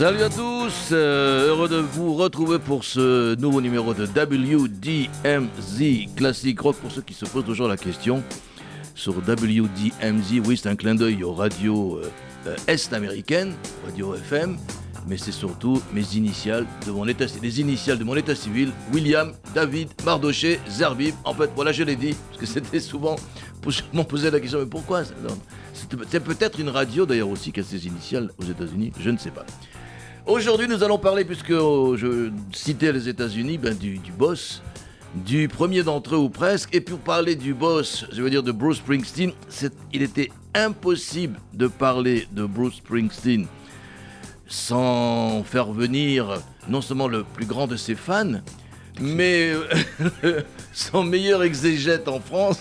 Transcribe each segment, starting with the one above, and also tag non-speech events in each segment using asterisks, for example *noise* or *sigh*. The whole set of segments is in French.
Salut à tous, euh, heureux de vous retrouver pour ce nouveau numéro de WDMZ Classic Rock pour ceux qui se posent toujours la question sur WDMZ. Oui, c'est un clin d'œil aux radios euh, euh, est américaines, radio FM, mais c'est surtout mes initiales de mon état, les initiales de mon état civil, William, David, Mardoché, Zerbib. En fait, voilà, je l'ai dit, parce que c'était souvent, m'ont posé la question, mais pourquoi C'est peut-être une radio d'ailleurs aussi qui a ses initiales aux États-Unis, je ne sais pas. Aujourd'hui, nous allons parler, puisque oh, je citais les États-Unis, ben, du, boss, du premier d'entre eux ou presque. Et pour parler du boss, je veux dire de Bruce Springsteen, il était impossible de parler de Bruce Springsteen sans faire venir non seulement le plus grand de ses fans, mais *laughs* son meilleur exégète en France,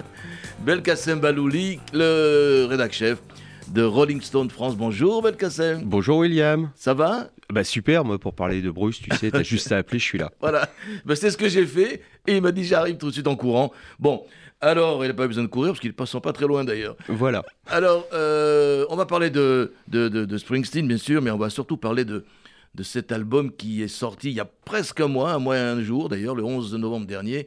*laughs* Belkacem Balouli, le rédac chef de Rolling Stone France. Bonjour Belkacem. Bonjour William. Ça va? Bah super, moi pour parler de Bruce, tu sais, t'as juste à appeler, je suis là. *laughs* Voilà, bah, c'est ce que j'ai fait et il m'a dit j'arrive tout de suite en courant. Bon, alors il n'a pas besoin de courir parce qu'il ne passe pas très loin d'ailleurs. Voilà. Alors, euh, on va parler de, de, Springsteen bien sûr, mais on va surtout parler de, de cet album qui est sorti il y a presque un mois, un mois et un jour d'ailleurs, le 11 novembre dernier,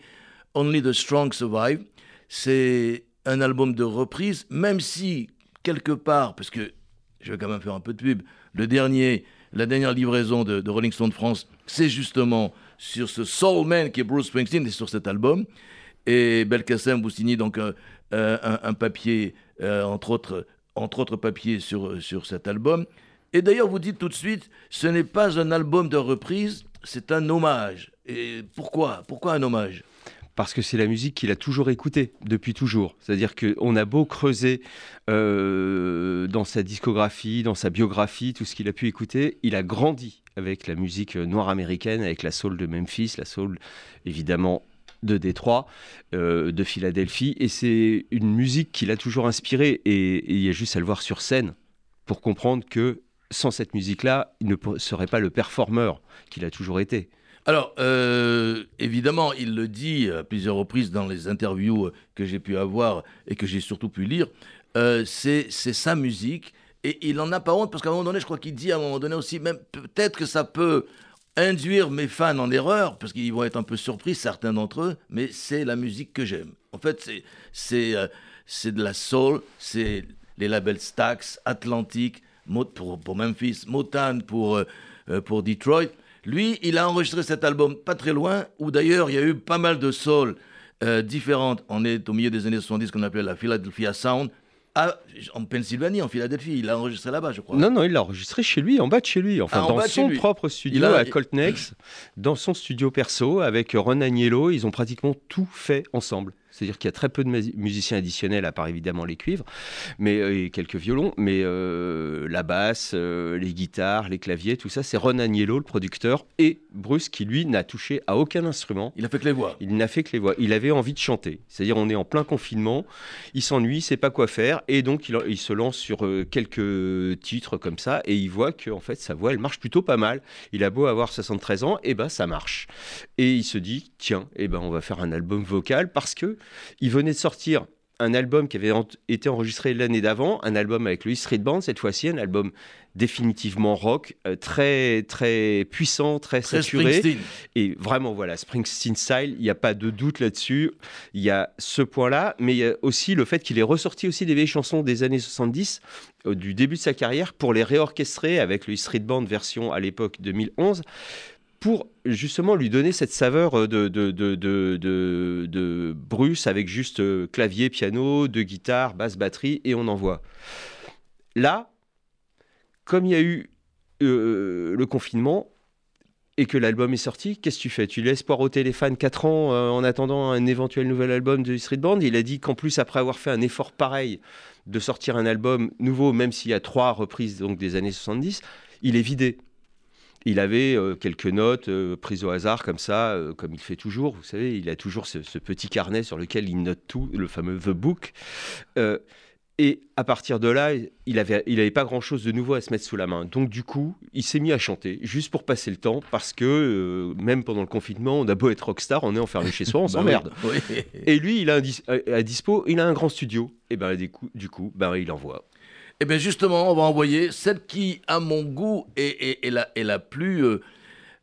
Only the Strong Survive. C'est un album de reprise, même si quelque part, parce que je vais quand même faire un peu de pub, le dernier, la dernière livraison de, Rolling Stone France, c'est justement sur ce Soul Man qui est Bruce Springsteen et sur cet album. Et Belkacem vous signez donc un, un, papier, euh, entre, autres, entre autres papiers sur, sur cet album. Et d'ailleurs, vous dites tout de suite, ce n'est pas un album de reprise, c'est un hommage. Et pourquoi? Pourquoi un hommage? Parce que c'est la musique qu'il a toujours écoutée depuis toujours. C'est-à-dire qu'on a beau creuser euh, dans sa discographie, dans sa biographie, tout ce qu'il a pu écouter, il a grandi avec la musique noire américaine, avec la soul de Memphis, la soul évidemment de Détroit, euh, de Philadelphie, et c'est une musique qui l'a toujours inspiré. Et, il y a juste à le voir sur scène pour comprendre que sans cette musique-là, il ne serait pas le performeur qu'il a toujours été. Alors, euh, évidemment, il le dit à plusieurs reprises dans les interviews que j'ai pu avoir et que j'ai surtout pu lire, euh, c'est sa musique. Et il n'en a pas honte, parce qu'à un moment donné, je crois qu'il dit à un moment donné aussi, même peut-être que ça peut induire mes fans en erreur, parce qu'ils vont être un peu surpris, certains d'entre eux, mais c'est la musique que j'aime. En fait, c'est euh, de la soul, c'est les labels Stax, Atlantic, pour, pour Memphis, Motown pour, pour Detroit. Lui, il a enregistré cet album pas très loin, où d'ailleurs il y a eu pas mal de soul euh, différentes. On est au milieu des années 70, qu'on appelait la Philadelphia Sound. en Pennsylvanie, en Philadelphie, il a enregistré là-bas, je crois. Non, non, il l'a enregistré chez lui, en bas de chez lui, enfin ah, dans son propre studio à Coltnex, dans son studio perso avec Ron Agnello. Ils ont pratiquement tout fait ensemble. C'est-à-dire qu'il y a très peu de musiciens additionnels, à part évidemment les cuivres, mais, euh, et quelques violons, mais euh, la basse, euh, les guitares, les claviers, tout ça, c'est Ron Agnello, le producteur, et Bruce, qui lui n'a touché à aucun instrument. Il a fait que les voix. Il n'a fait que les voix. Il avait envie de chanter. C'est-à-dire, on est en plein confinement, il s'ennuie, il sait pas quoi faire, et donc il, se lance sur quelques titres comme ça, et il voit que en fait sa voix, elle marche plutôt pas mal. Il a beau avoir 73 ans, et ben ça marche. Et il se dit, tiens, et ben on va faire un album vocal parce que il venait de sortir un album qui avait été enregistré l'année d'avant, un album avec le Street Band, cette fois-ci un album définitivement rock, euh, très très puissant, très, saturé. Et vraiment, voilà, Springsteen style, il n'y a pas de doute là-dessus. Il y a ce point-là, mais il y a aussi le fait qu'il ait ressorti aussi des vieilles chansons des années 70, euh, du début de sa carrière, pour les réorchestrer avec le Street Band version à l'époque 2011 pour justement lui donner cette saveur euh, de, Bruce avec juste euh, clavier, piano, deux guitares, basse, batterie, et on envoie. Là, comme il y a eu euh, le confinement et que l'album est sorti, qu'est-ce que tu fais? Tu laisses poire au téléphone 4 ans en attendant un éventuel nouvel album de Street Band? Il a dit qu'en plus, après avoir fait un effort pareil de sortir un album nouveau, même s'il y a trois reprises donc des années 70, il est vidé. Il avait euh, quelques notes euh, prises au hasard comme ça, euh, comme il fait toujours. Vous savez, il a toujours ce, ce petit carnet sur lequel il note tout, le fameux The Book. Et à partir de là, il avait, il avait pas grand chose de nouveau à se mettre sous la main. Donc du coup, il s'est mis à chanter juste pour passer le temps, parce que même pendant le confinement, on a beau être rockstar, on est enfermé chez soi, on *laughs* Bah s'emmerde. oui. Et lui, il a un dis- à à dispo, il a un grand studio. Et ben du coup, du coup, ben, il envoie. Eh bien justement, on va envoyer celle qui, à mon goût, est, est- est la, est la plus... euh,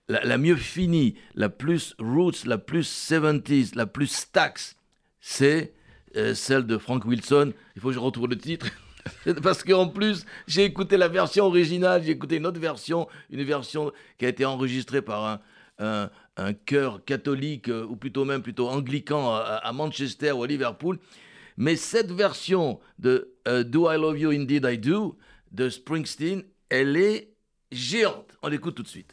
la, mieux finie, la plus roots, la plus 70s, la plus Stax, c'est euh, celle de Frank Wilson. Il faut que je retrouve le titre. *laughs* Parce qu'en plus, j'ai écouté la version originale, j'ai écouté une autre version, une version qui a été enregistrée par un, un, un chœur catholique, euh, ou plutôt même plutôt anglican à Manchester ou à Liverpool. Mais cette version de euh, Do I Love You Indeed I Do de Springsteen, elle est géante. On l'écoute tout de suite.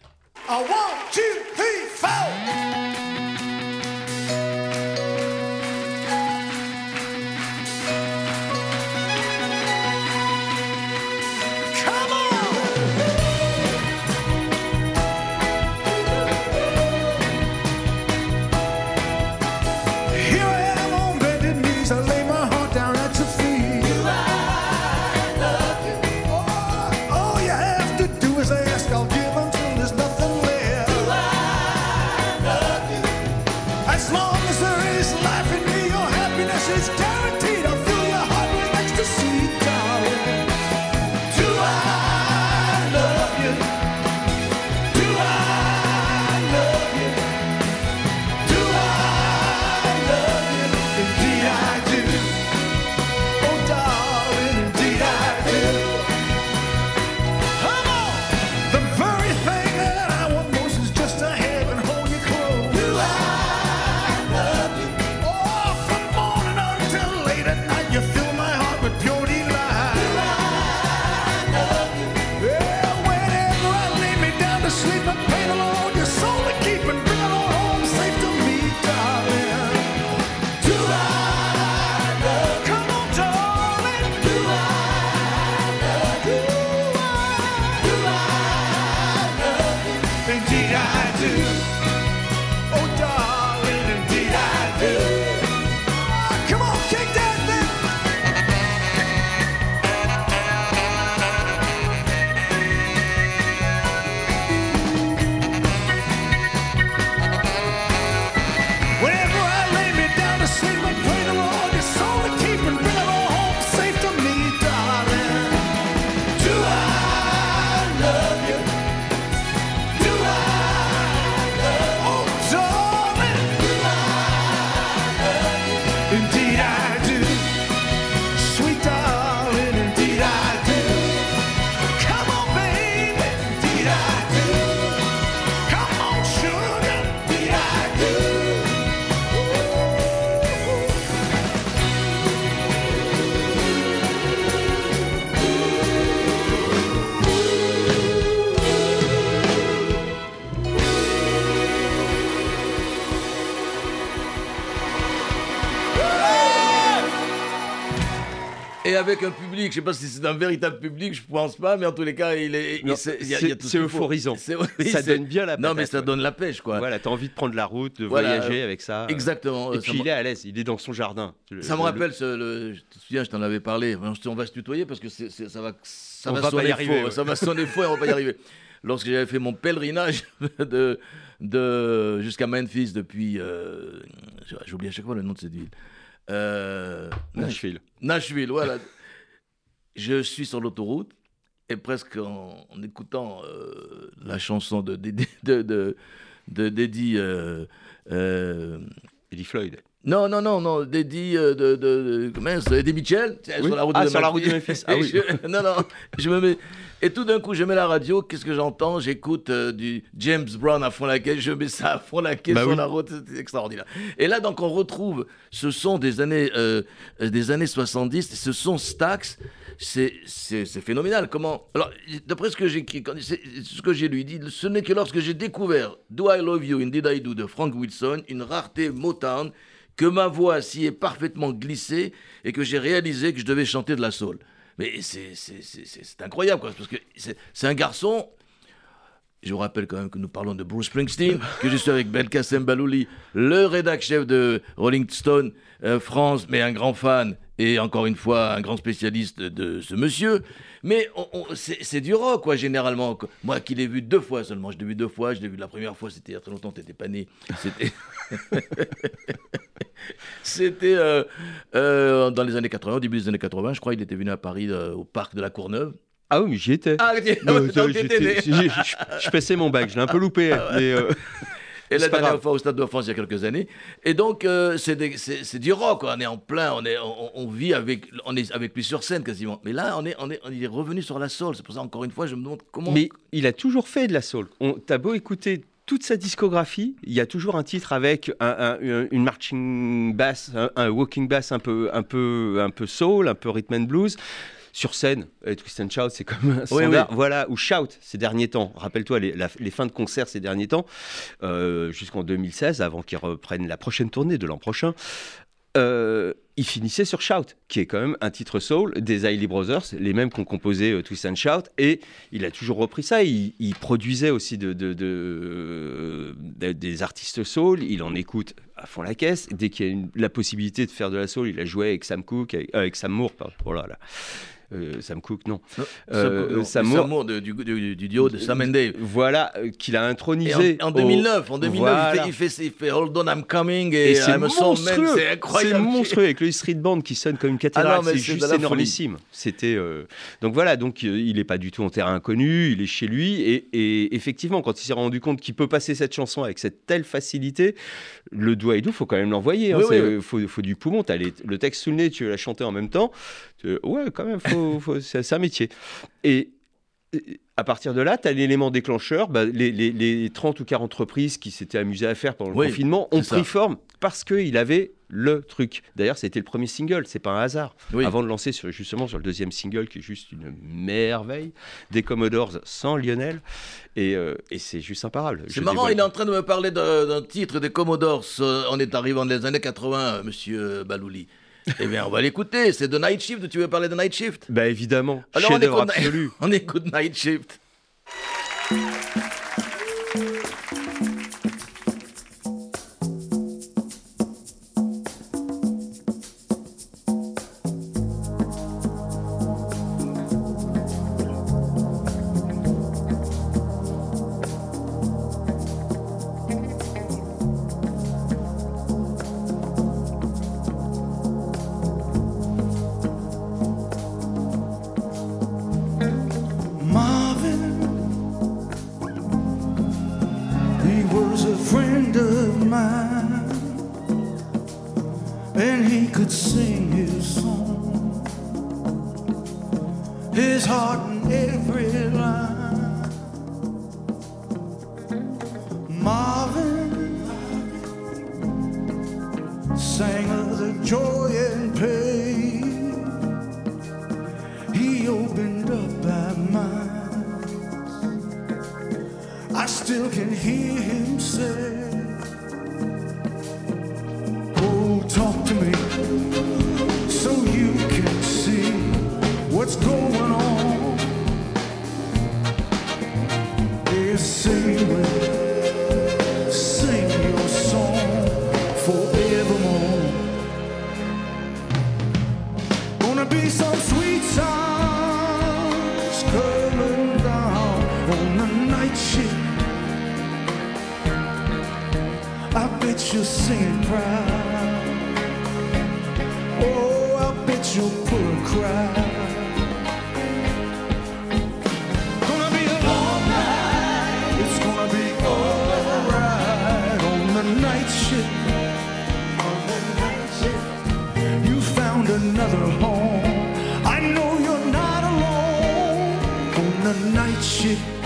Avec un public, je sais pas si c'est un véritable public, je pense pas, mais en tous les cas, il est. C'est- euphorisant. Oui, ça donne bien la Non, mais ça ouais. donne la pêche, quoi. Voilà, t'as envie de prendre la route, de Voilà, voyager avec ça. Exactement. Et euh, puis il est à l'aise, il est dans son jardin. Le- Ça me le- rappelle, ce, le, je te souviens, je t'en avais parlé. On va se tutoyer parce que ça va, ça On va va sonner y arriver, faux. ouais. Ça va sonner faux et on va pas y arriver. *laughs* Lorsque j'avais fait mon pèlerinage *laughs* de, de, jusqu'à Memphis depuis. euh, J'oublie à chaque fois le nom de cette ville. Euh, Nashville. Nashville, voilà. Je suis sur l'autoroute et presque en, écoutant euh, la chanson de de, de, euh, euh, Floyd. Non, non, non, non, d'Eddie, euh, de, de, comment Eddie Mitchell, Oui. sur la route Ah, de sur la route de Memphis. Ah oui. *laughs* je- non, non, je me mets. Et tout d'un coup, je mets la radio, qu'est-ce que j'entends? J'écoute euh, du James Brown à fond la caisse, je mets ça à fond la caisse Bah sur oui. la route, c'est extraordinaire. Et là, donc, on retrouve ce son des années, euh, des années 70, ce son Stax, c'est phénoménal. Comment Alors, d'après ce que j'ai ce que j'ai lui dit, ce n'est que lorsque j'ai découvert Do I Love You Indeed I Do de Frank Wilson, une rareté Motown, que ma voix s'y est parfaitement glissée et que j'ai réalisé que je devais chanter de la soul. Mais c'est incroyable, parce que c'est c'est un garçon. Je vous rappelle quand même que nous parlons de Bruce Springsteen, que je suis avec Belkacem Balouli, le rédac chef de Rolling Stone euh, France, mais un grand fan et encore une fois un grand spécialiste de ce monsieur. Mais c'est du rock, quoi, généralement. quoi. Moi qui l'ai vu deux fois seulement, je l'ai vu deux fois, je l'ai vu la première fois, c'était il y a très longtemps, t'étais pas né. C'était. *laughs* C'était euh, euh, dans les années 80, au début des années 80, je crois, il était venu à Paris euh, au parc de la Courneuve. Ah oui, mais j'y étais. Ah, Non, *laughs* j'étais- j'ai- je, je passais mon bac, je l'ai un peu loupé. *laughs* mais, euh, Et la dernière grave. fois au Stade de France il y a quelques années. Et donc, euh, c'est du rock, quoi. on est en plein, on, est, on, on vit avec, on est avec lui sur scène quasiment. Mais là, on est, on est, on est revenu sur la soul. C'est pour ça, encore une fois, je me demande comment. Mais il a toujours fait de la soul. T'as beau écouter toute sa discographie, il y a toujours un titre avec un- un- une marching bass, un, un walking bass un peu, un peu, un peu soul, un peu rhythm and blues. Sur scène, euh, Twist and Shout, c'est comme un Oui, standard. oui. Voilà, ou Shout ces derniers temps. Rappelle-toi les, la- les fins de concert ces derniers temps, euh, jusqu'en 2016, avant qu'ils reprennent la prochaine tournée de l'an prochain. euh, il finissait sur Shout, qui est quand même un titre soul des Hailey Brothers, les mêmes qui ont composé euh, Twist and Shout, et il a toujours repris ça. Il, il produisait aussi de, de- de- euh, de- des artistes soul, il en écoute à fond la caisse. Dès qu'il y a une- la possibilité de faire de la soul, il a joué avec Sam Cooke, avec, avec Sam Moore, pardon. Oh là là. Euh, Sam Cooke, non. Non, Sam- Moore- du, du- du duo de Sam and Dave. Voilà, euh, qu'il a intronisé. en, en au- 2009, en 2009 Voilà. il, fait, il, fait, il fait Hold On I'm Coming Et et, c'est monstrueux, C'est incroyable. C'est monstrueux avec le street band qui sonne comme une cathédrale. Ah mais c'est juste énormissime. C'était euh, donc voilà, donc il n'est pas du tout en terrain inconnu, il est chez lui et, et effectivement quand il s'est rendu compte qu'il peut passer cette chanson avec cette telle facilité, le doigt et doux, faut quand même l'envoyer. hein. Oui, oui, C'est- faut, faut du poumon. Les- le texte sous le nez, tu veux la chanter en même temps. Ouais, quand même, faut, faut- c'est un métier. Et à partir de là, tu as l'élément déclencheur. bah, les, les- les 30 ou 40 reprises qui s'étaient amusées à faire pendant le Oui, confinement ont pris ça. forme parce qu'il avait le truc. D'ailleurs, c'était le premier single, c'est pas un hasard. Oui. Avant de lancer sur, justement sur le deuxième single qui est juste une merveille des Commodores sans Lionel. Et, euh, et c'est juste imparable. C'est marrant, dévoile il est en train de me parler d'un titre des Commodores. euh, on est arrivé dans les années 80, euh, monsieur Balouli. Eh bien, on va l'écouter. C'est de Night Shift. Tu veux parler de Night Shift? Bah évidemment, Alors, on écoute, absolu. *laughs* on écoute Night Shift. The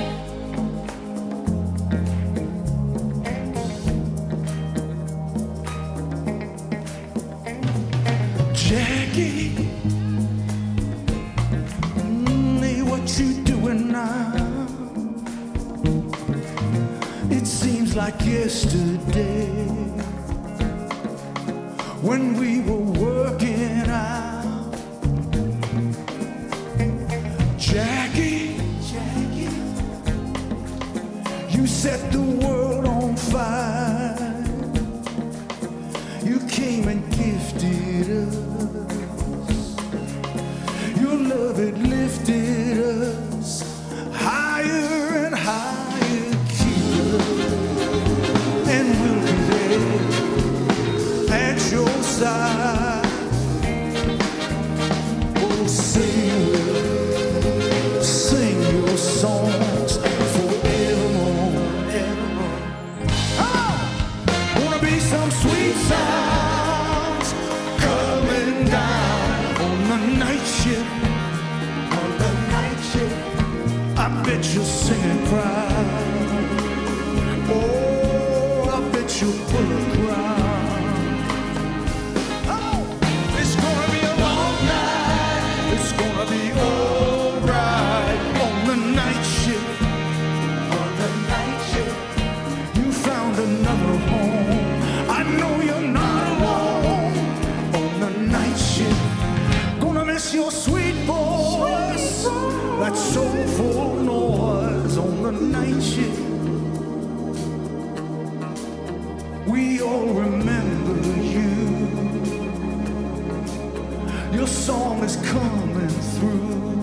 is coming through.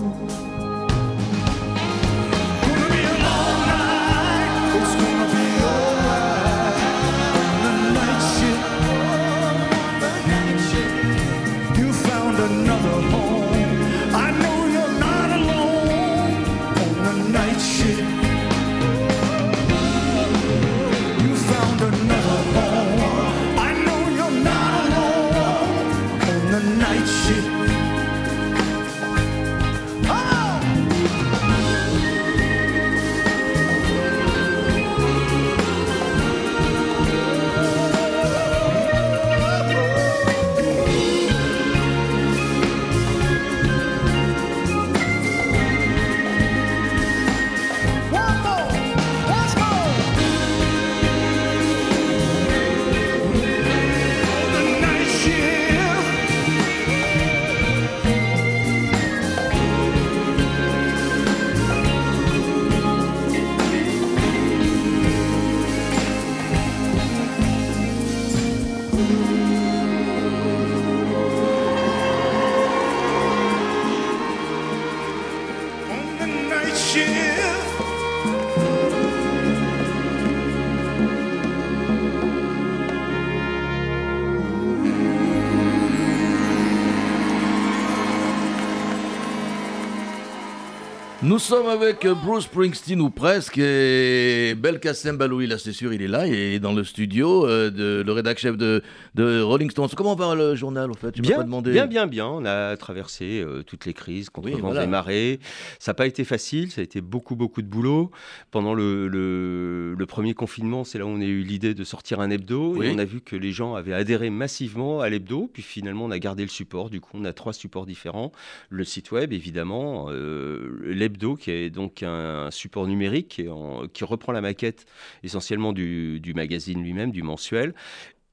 Nous sommes avec Bruce Springsteen ou presque et Belkacem Baloui, là c'est sûr il est là, il est dans le studio euh, de le rédac chef de, de Rolling Stones. Comment va le journal en fait? Bien, pas demandé. bien, bien, bien. On a traversé euh, toutes les crises contre Oui, vents voilà. et marées. Ça n'a pas été facile, ça a été beaucoup, beaucoup de boulot. Pendant le, le- le premier confinement, c'est là où on a eu l'idée de sortir un hebdo. Oui. Et on a vu que les gens avaient adhéré massivement à l'hebdo. Puis finalement, on a gardé le support. Du coup, on a trois supports différents. Le site web, évidemment. euh, L'hebdo, qui est donc un support numérique qui, en- qui reprend la maquette essentiellement du, du magazine lui-même, du mensuel.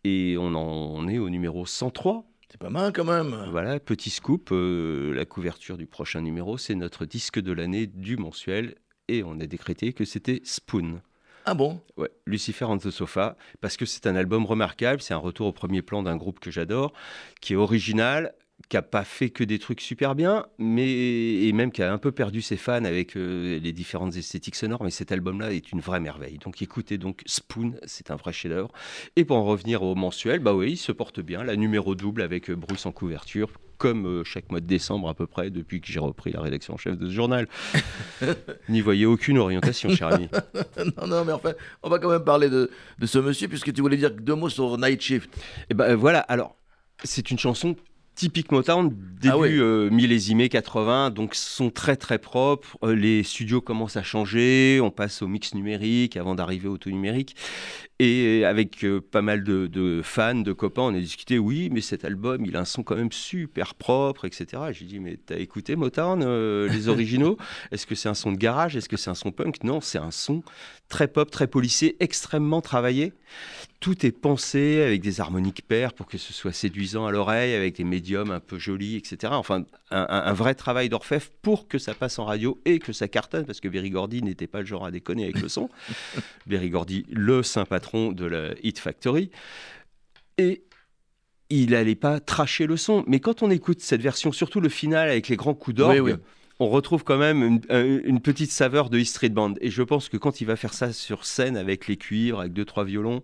Et on en est au numéro 103. C'est pas mal quand même. Voilà, petit scoop, euh, la couverture du prochain numéro, c'est notre disque de l'année du mensuel. Et on a décrété que c'était Spoon. Ah bon? Ouais, Lucifer on the Sofa, parce que c'est un album remarquable, c'est un retour au premier plan d'un groupe que j'adore, qui est original, qui a pas fait que des trucs super bien, mais et même qui a un peu perdu ses fans avec euh, les différentes esthétiques sonores. Mais cet album-là est une vraie merveille. Donc écoutez donc Spoon, c'est un vrai chef-d'œuvre. Et pour en revenir au mensuel, bah oui, il se porte bien. La numéro double avec euh, Bruce en couverture, comme euh, chaque mois de décembre à peu près depuis que j'ai repris la rédaction en chef de ce journal. *laughs* N'y voyez aucune orientation, cher ami. *laughs* Non, non, mais enfin, on va quand même parler de, de ce monsieur puisque tu voulais dire deux mots sur Night Shift. Et ben euh, voilà, alors c'est une chanson typique Motown, début Ah euh, millésimé 80, donc sont très très propres. Euh, les studios commencent à changer, on passe au mix numérique avant d'arriver au tout numérique. Et avec euh, pas mal de, de fans, de copains, on a discuté, oui, mais cet album, il a un son quand même super propre, etc. J'ai dit, mais t'as écouté Motown, euh, les *laughs* originaux? Est-ce que c'est un son de garage? Est-ce que c'est un son punk? Non, c'est un son très pop, très polissé, extrêmement travaillé. Tout est pensé avec des harmoniques paires pour que ce soit séduisant à l'oreille, avec des médiums un peu jolis, etc. Enfin, un vrai travail d'orfèvre pour que ça passe en radio et que ça cartonne, parce que Berry Gordy n'était pas le genre à déconner avec le son. *laughs* Berry Gordy, le saint patron de la Hit Factory. Et il n'allait pas tracher le son. Mais quand on écoute cette version, surtout le final avec les grands coups d'orgue, Oui, oui. on retrouve quand même une, un- une petite saveur de E Street Band. Et je pense que quand il va faire ça sur scène avec les cuivres, avec deux, trois violons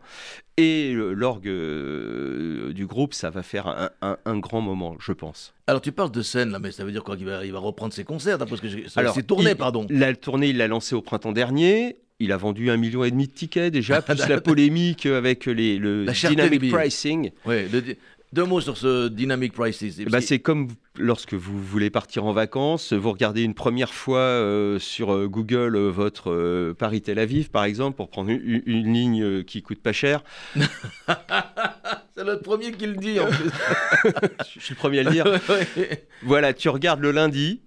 et l'orgue euh, du groupe, ça va faire un, un- un grand moment, je pense. Alors tu parles de scène là, mais ça veut dire quoi qu'il va, il va reprendre ses concerts d'après ce que c'est tourné, pardon. La tournée, il l'a lancée au printemps dernier. Il a vendu un million et demi de tickets déjà, *laughs* plus la polémique avec les, le La dynamic pricing. Ouais, deux, deux mots sur ce dynamic prices. Bah, c'est comme lorsque vous voulez partir en vacances, vous regardez une première fois euh, sur euh, Google euh, votre euh, Paris-Tel Aviv, par exemple, pour prendre une, une ligne qui coûte pas cher. *laughs* C'est le premier qui le dit en *laughs* plus. Je suis le premier à le dire. Ouais. Voilà, tu regardes le lundi.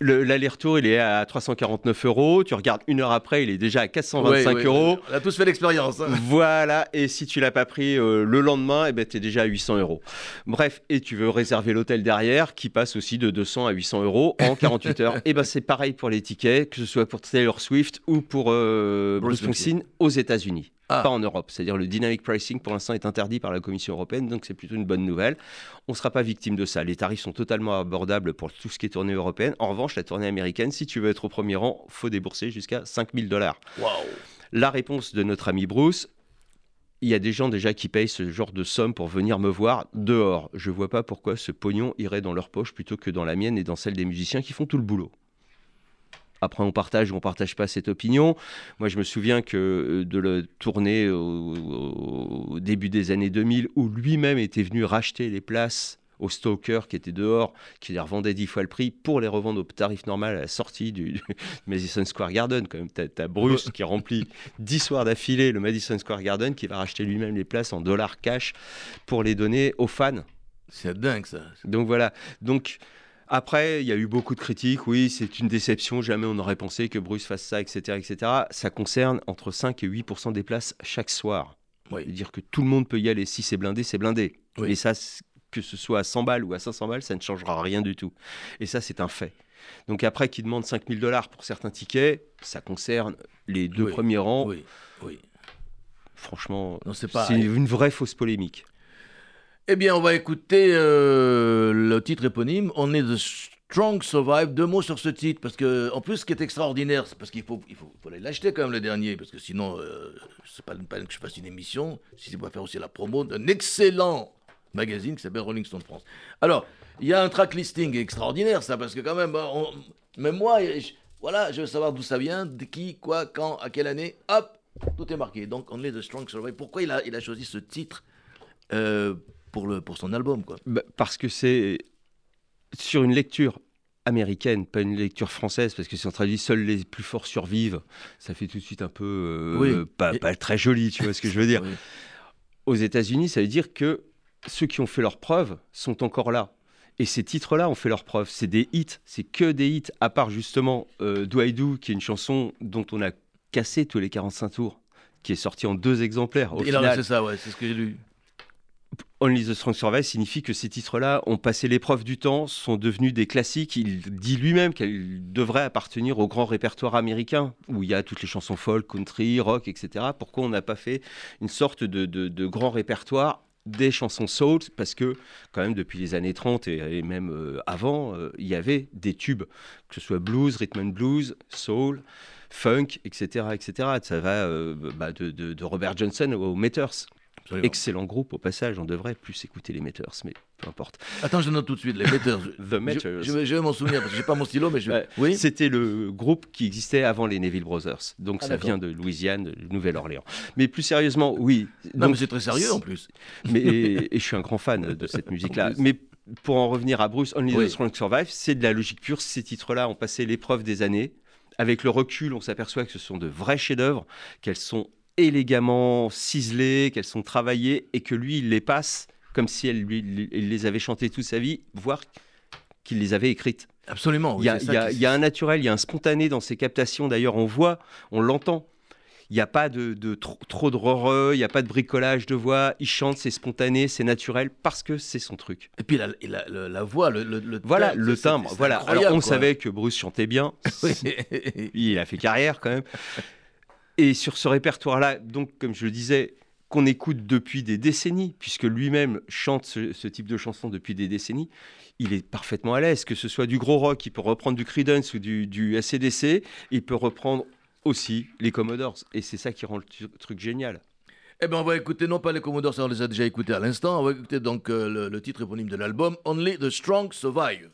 Le- L'aller-retour, il est à 349 euros. Tu regardes une heure après, il est déjà à 425 Ouais, ouais, euros. On a tous fait l'expérience. hein. Voilà, et si tu l'as pas pris euh, le lendemain, eh ben, tu es déjà à 800 euros. Bref, et tu veux réserver l'hôtel derrière qui passe aussi de 200 à 800 euros en 48 heures. *laughs* Et ben c'est pareil pour les tickets, que ce soit pour Taylor Swift ou pour euh, Bruce Springsteen aux États-Unis. Ah. Pas en Europe. C'est-à-dire le dynamic pricing pour l'instant est interdit par la Commission européenne, donc c'est plutôt une bonne nouvelle. On ne sera pas victime de ça. Les tarifs sont totalement abordables pour tout ce qui est tournée européenne. En revanche, la tournée américaine, si tu veux être au premier rang, faut débourser jusqu'à 5000 dollars. La réponse de notre ami Bruce, il y a des gens déjà qui payent ce genre de somme pour venir me voir dehors. Je vois pas pourquoi ce pognon irait dans leur poche plutôt que dans la mienne et dans celle des musiciens qui font tout le boulot. Après, on partage ou on partage pas cette opinion. Moi, je me souviens que euh, de la tournée au, au début des années 2000, où lui-même était venu racheter les places au Stoker qui était dehors, qui les revendait dix fois le prix pour les revendre au tarif normal à la sortie du, du *laughs* Madison Square Garden. Quand même, t'as, t'as Bruce qui remplit 10 soirs d'affilée le Madison Square Garden, qui va racheter lui-même les places en dollars cash pour les donner aux fans. C'est dingue ça. Donc voilà. Donc après, il y a eu beaucoup de critiques. Oui, c'est une déception. Jamais on n'aurait pensé que Bruce fasse ça, etc., etc. Ça concerne entre 5 et 8 des places chaque soir. Oui. C'est-à-dire que tout le monde peut y aller. Si c'est blindé, c'est blindé. Oui. Et ça, que ce soit à 100 balles ou à 500 balles, ça ne changera rien du tout. Et ça, c'est un fait. Donc après, qui demande 5000 dollars pour certains tickets, ça concerne les deux Oui. premiers rangs. Oui, oui. Franchement, c'est une vraie fausse polémique. Eh bien, on va écouter euh, le titre éponyme. On est The Strong Survive. Deux mots sur ce titre, parce que en plus, ce qui est extraordinaire, c'est parce qu'il faut, il faut, l'acheter quand même le dernier, parce que sinon, euh, c'est pas que je fasse une émission. Si c'est pour faire aussi la promo d'un excellent magazine qui s'appelle Rolling Stone France. Alors, il y a un track listing extraordinaire, ça, parce que quand même, on- même moi, je- voilà, je veux savoir d'où ça vient, de qui, quoi, quand, à quelle année. Hop, tout est marqué. Donc, On est The Strong Survive. Pourquoi il a, il a choisi ce titre euh, pour, le, pour son album, quoi. Bah, parce que c'est sur une lecture américaine, pas une lecture française, parce que si on traduit seuls les plus forts survivent, ça fait tout de suite un peu euh, Oui. pas, Et- pas très joli, tu vois ce que je veux dire. *laughs* Oui. Aux États-Unis, ça veut dire que ceux qui ont fait leurs preuves sont encore là. Et ces titres-là ont fait leurs preuves. C'est des hits, c'est que des hits, à part justement euh, Do I Do, qui est une chanson dont on a cassé tous les 45 tours, qui est sortie en deux exemplaires. Au en final, c'est ça, ouais, c'est ce que j'ai lu. Only the Strong Survive signifie que ces titres-là ont passé l'épreuve du temps, sont devenus des classiques. Il dit lui-même qu'elles devraient appartenir au grand répertoire américain, où il y a toutes les chansons folk, country, rock, etc. Pourquoi on n'a pas fait une sorte de, grand répertoire des chansons soul? Parce que, quand même, depuis les années 30 et, même euh, avant, euh, il y avait des tubes, que ce soit blues, rhythm and blues, soul, funk, etc. etc. Ça va euh, bah, de, de- de Robert Johnson aux Meters. Absolument. Excellent groupe au passage, on devrait plus écouter les Meters, mais peu importe. Attends, je note tout de suite les *laughs* Meters. The Meters. Je, je vais, je vais m'en souvenir parce que j'ai pas mon stylo, mais je. Oui. C'était le groupe qui existait avant les Neville Brothers. Donc Ah, ça vient de Louisiane, de Nouvelle-Orléans. Mais plus sérieusement, oui. Non, mais c'est très sérieux en plus. mais, et, et je suis un grand fan de cette *laughs* musique-là. Mais pour en revenir à Bruce, Only Oui. the Strong Survive, c'est de la logique pure. Ces titres-là ont passé l'épreuve des années. Avec le recul, on s'aperçoit que ce sont de vrais chefs-d'œuvre, qu'elles sont élégamment ciselées, qu'elles sont travaillées et que lui, il les passe comme si elle, lui, il les avait chantées toute sa vie, voire qu'il les avait écrites. Absolument. Il y, a, il y a- il y a un naturel, il y a un spontané dans ses captations. D'ailleurs, on voit, on l'entend. Il n'y a pas de, de trop, trop de roreux, il n'y a pas de bricolage de voix. Il chante, c'est spontané, c'est naturel parce que c'est son truc. Et puis la, et la- la- la voix, le, le, le Voilà, timbre, le timbre. Voilà. Alors, on quoi. savait que Bruce chantait bien. *laughs* Il a fait carrière quand même. Et sur ce répertoire-là, donc comme je le disais, qu'on écoute depuis des décennies, puisque lui-même chante ce, type de chanson depuis des décennies, il est parfaitement à l'aise. Que ce soit du gros rock, il peut reprendre du Creedence ou du, du ACDC, il peut reprendre aussi les Commodores. Et c'est ça qui rend le truc génial. Eh bien, on va écouter non pas les Commodores, on les a déjà écoutés à l'instant. On va écouter donc euh, le titre éponyme de l'album, Only the Strong Survive.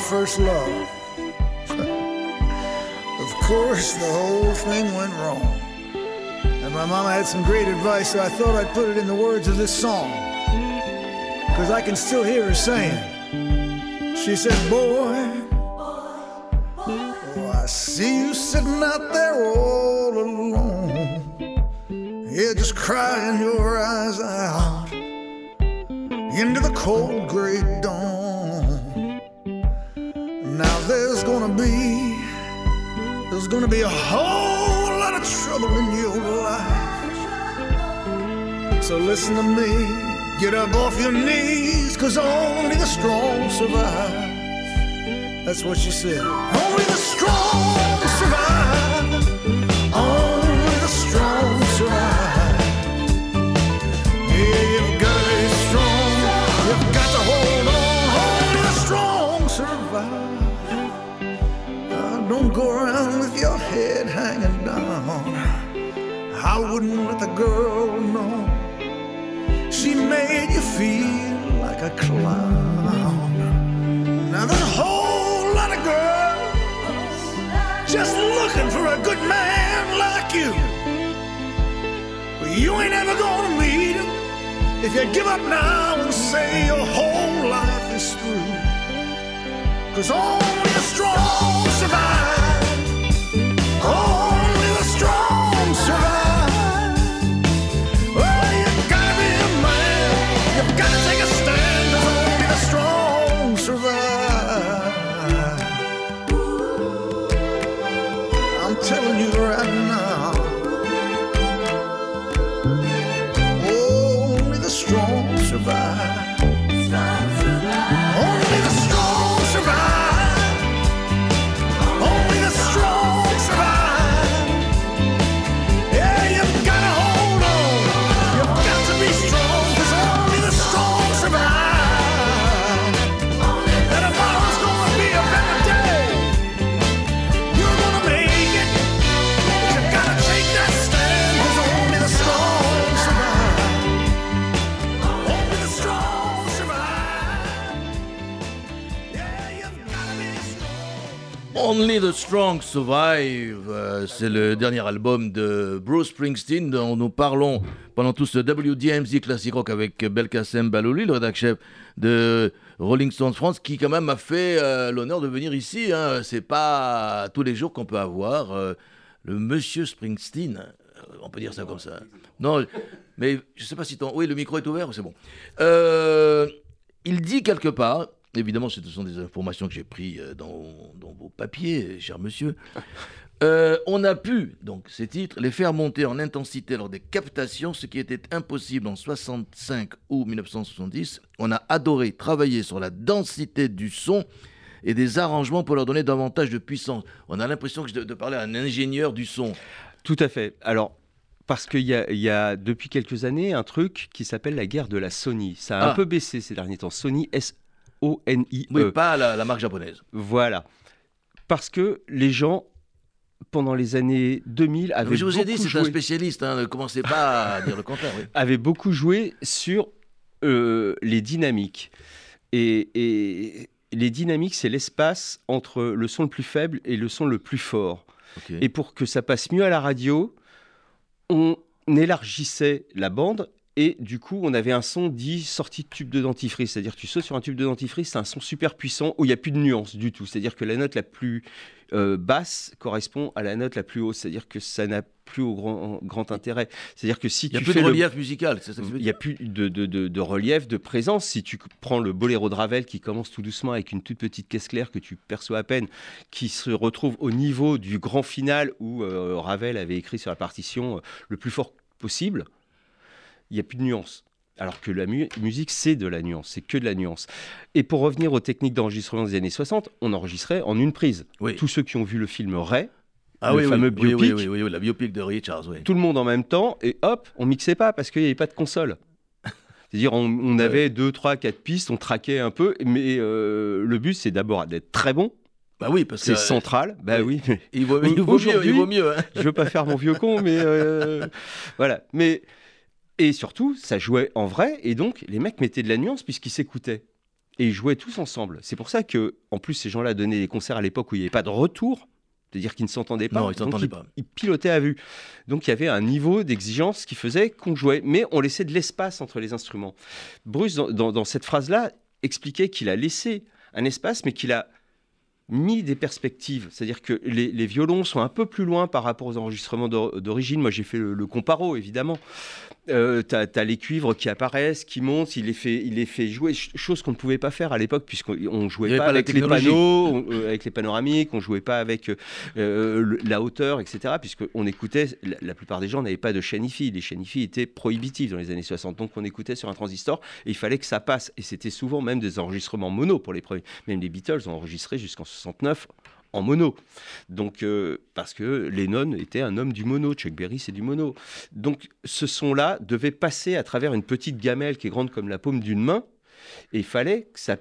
First love. of course, the whole thing went wrong. And my mama had some great advice, so I thought I'd put it in the words of this song. Because I can still hear her saying, She said, Boy, oh, I see you sitting out there all alone. Yeah, just crying your eyes out into the cold gray dawn. There's gonna be, there's gonna be a whole lot of trouble in your life. So listen to me, get up off your knees, cause only the strong survive. That's what she said. Only the strong survive. Don't go around with your head hanging down. I wouldn't let the girl know. She made you feel like a clown. Now there's a whole lot of girls just looking for a good man like you. But you ain't ever gonna meet him if you give up now and say your whole life is through. Cause only the Strong Survive, euh, c'est le dernier album de Bruce Springsteen dont nous parlons pendant tout ce WDMZ Classic Rock avec Belkacem Balouli, le rédacteur chef de Rolling Stones France, qui quand même a fait euh, l'honneur de venir ici. Hein. C'est pas tous les jours qu'on peut avoir euh, le Monsieur Springsteen, on peut dire ça comme ça. Non, mais je sais pas si ton... Oui, le micro est ouvert, c'est bon. Il dit quelque part, évidemment ce sont des informations que j'ai prises euh, dans, dans vos papiers, cher monsieur, *laughs* euh, on a pu, donc ces titres, les faire monter en intensité lors des captations, ce qui était impossible en 65 ou 1970. On a adoré travailler sur la densité du son et des arrangements pour leur donner davantage de puissance. On a l'impression que je de, de parler à un ingénieur du son. Tout à fait. Alors, parce qu'il y, a- il y a depuis quelques années un truc qui s'appelle la guerre de la Sony. Ça a Ah. un peu baissé ces derniers temps. Sony, S-O-N-I-E. Oui, pas la, la marque japonaise. Voilà. Parce que les gens, pendant les années 2000, avaient, Mais je vous ai dit, c'est un spécialiste, hein, ne commencez pas à dire le contraire. oui. *laughs* avaient beaucoup joué sur euh, les dynamiques. Et, et les dynamiques, c'est l'espace entre le son le plus faible et le son le plus fort. Et pour que ça passe mieux à la radio, on élargissait la bande et du coup, on avait un son dit sorti de tube de dentifrice. C'est-à-dire que tu sautes sur un tube de dentifrice, c'est un son super puissant où il n'y a plus de nuance du tout. C'est-à-dire que la note la plus euh, basse correspond à la note la plus haute. C'est-à-dire que ça n'a plus au grand, grand intérêt. C'est-à-dire que si Il n'y a tu plus de le- relief musical, c'est ça que tu veux il n'y a plus de, de- de- de relief, de présence. Si tu prends le boléro de Ravel qui commence tout doucement avec une toute petite caisse claire que tu perçois à peine, qui se retrouve au niveau du grand final où euh, Ravel avait écrit sur la partition euh, le plus fort possible, il n'y a plus de nuance. Alors que la mu- musique, c'est de la nuance, c'est que de la nuance. Et pour revenir aux techniques d'enregistrement des années 60, on enregistrait en une prise. Oui. Tous ceux qui ont vu le film Ray, Ah le oui, fameux oui, biopic. oui, oui, oui, la biopic de Richards, oui. tout le monde en même temps, et hop, on mixait pas parce qu'il n'y avait pas de console. *laughs* C'est-à-dire, on, on avait deux, trois, quatre pistes, on traquait un peu, mais euh, le but, c'est d'abord d'être très bon. Bah oui, parce que C'est euh, central. Bah oui, il vaut, il vaut mieux, il vaut mieux. hein. je veux pas faire mon vieux con, mais euh, *laughs* voilà. Mais et surtout, ça jouait en vrai, et donc les mecs mettaient de la nuance puisqu'ils s'écoutaient et ils jouaient tous ensemble. C'est pour ça que, en plus, ces gens-là donnaient des concerts à l'époque où il n'y avait pas de retour. C'est-à-dire qu'ils ne s'entendaient pas. Non, ils s'entendaient pas. Ils pilotaient à vue. Donc il y avait un niveau d'exigence qui faisait qu'on jouait, mais on laissait de l'espace entre les instruments. Bruce, dans, dans- dans cette phrase-là, expliquait qu'il a laissé un espace, mais qu'il a mis des perspectives. C'est-à-dire que les, les violons sont un peu plus loin par rapport aux enregistrements d'or- d'origine. Moi, j'ai fait le, le comparo, évidemment. Euh, tu as, les cuivres qui apparaissent, qui montent, il les fait, il les fait jouer, ch- chose qu'on ne pouvait pas faire à l'époque, puisqu'on on jouait pas, avec les panneaux, on- euh, avec les panoramiques, on jouait pas avec euh, euh, le- la hauteur, etc. Puisqu'on écoutait, la, la plupart des gens n'avaient pas de chaîne IFI. Les chaînes IFI étaient prohibitives dans les années 60. Donc on écoutait sur un transistor et il fallait que ça passe. Et c'était souvent même des enregistrements mono pour les premiers. Même les Beatles ont enregistré jusqu'en 69 en mono. Donc, euh, parce que Lennon était un homme du mono, Chuck Berry c'est du mono. Donc, ce son-là devait passer à travers une petite gamelle qui est grande comme la paume d'une main, et il fallait que ça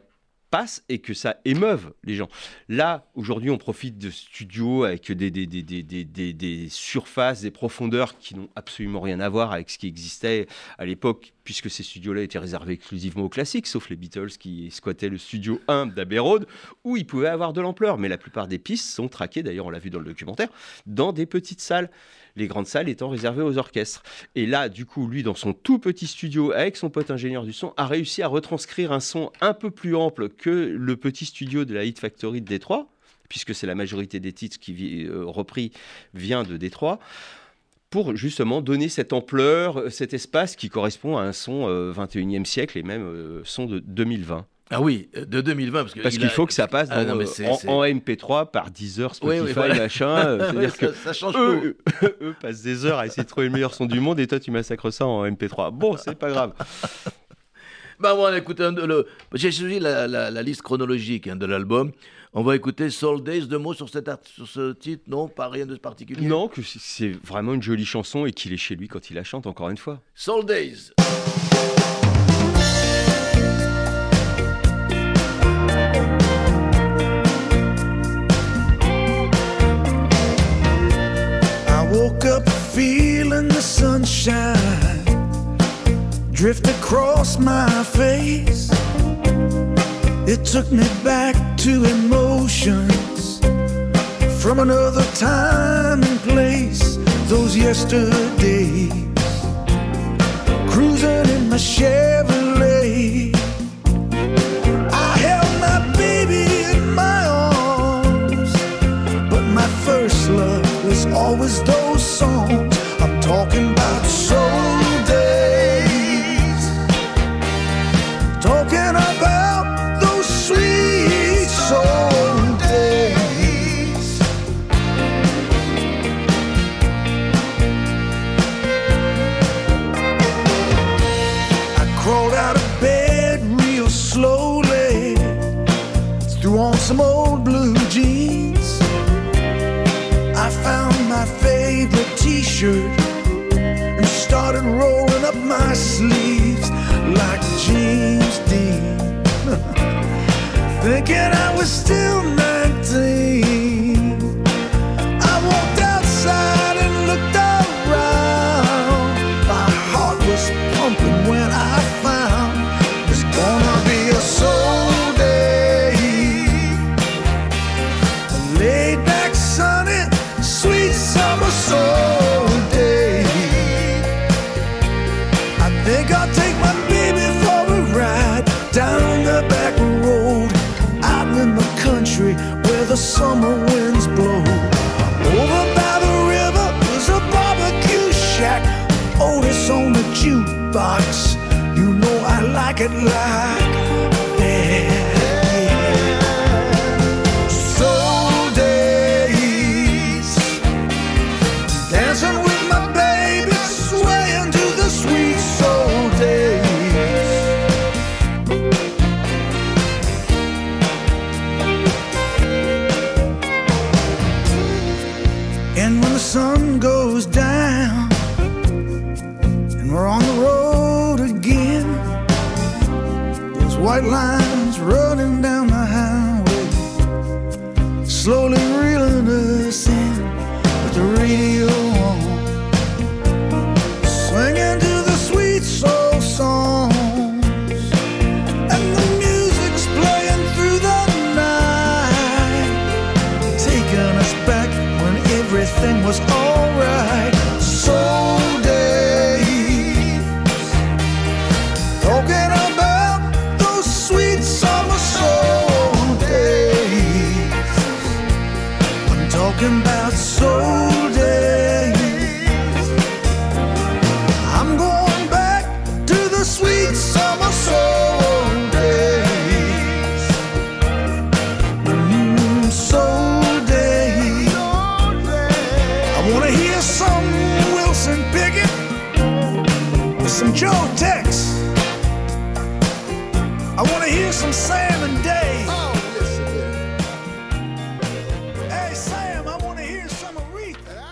et que ça émeuve les gens. Là, aujourd'hui, on profite de studios avec des, surfaces, des profondeurs qui n'ont absolument rien à voir avec ce qui existait à l'époque, puisque ces studios-là étaient réservés exclusivement aux classiques, sauf les Beatles qui squattaient le studio 1 d'Abbey où ils pouvaient avoir de l'ampleur. Mais la plupart des pistes sont traquées, d'ailleurs on l'a vu dans le documentaire, dans des petites salles. Les grandes salles étant réservées aux orchestres. Et là, du coup, lui, dans son tout petit studio, avec son pote ingénieur du son, a réussi à retranscrire un son un peu plus ample que le petit studio de la Hit Factory de Détroit, puisque c'est la majorité des titres qui euh, repris vient de Détroit, pour justement donner cette ampleur, euh, cet espace qui correspond à un son euh, 21e siècle et même euh, son de 2020. Ah oui, euh, de 2020. Parce Parce qu'il a- faut que ça passe Ah dans, non, en, c'est- en MP3 par Deezer, Spotify, Oui, oui, voilà. machin. *laughs* euh, C'est-à-dire ça, que ça change tout. eux, eux passent des heures à essayer de trouver le meilleur son du monde et toi tu massacres ça en MP3. Bon, c'est pas grave. *laughs* Bah, on va écouter un de le. J'ai suivi la, la- la liste chronologique hein, de l'album. On va écouter Soul Days. Deux mots sur, art- sur ce titre Non, pas rien de particulier? Non, que c'est vraiment une jolie chanson et qu'il est chez lui quand il la chante, encore une fois. Soul Days. Feeling the sunshine drift across my face. It took me back to emotions from another time and place. Those yesterdays, cruising in my Chevrolet. I held my baby in my arms. But my first love was always those songs. I'm talking t-shirt and started rolling up my sleeves like James Dean. *laughs* Thinking I was still 19.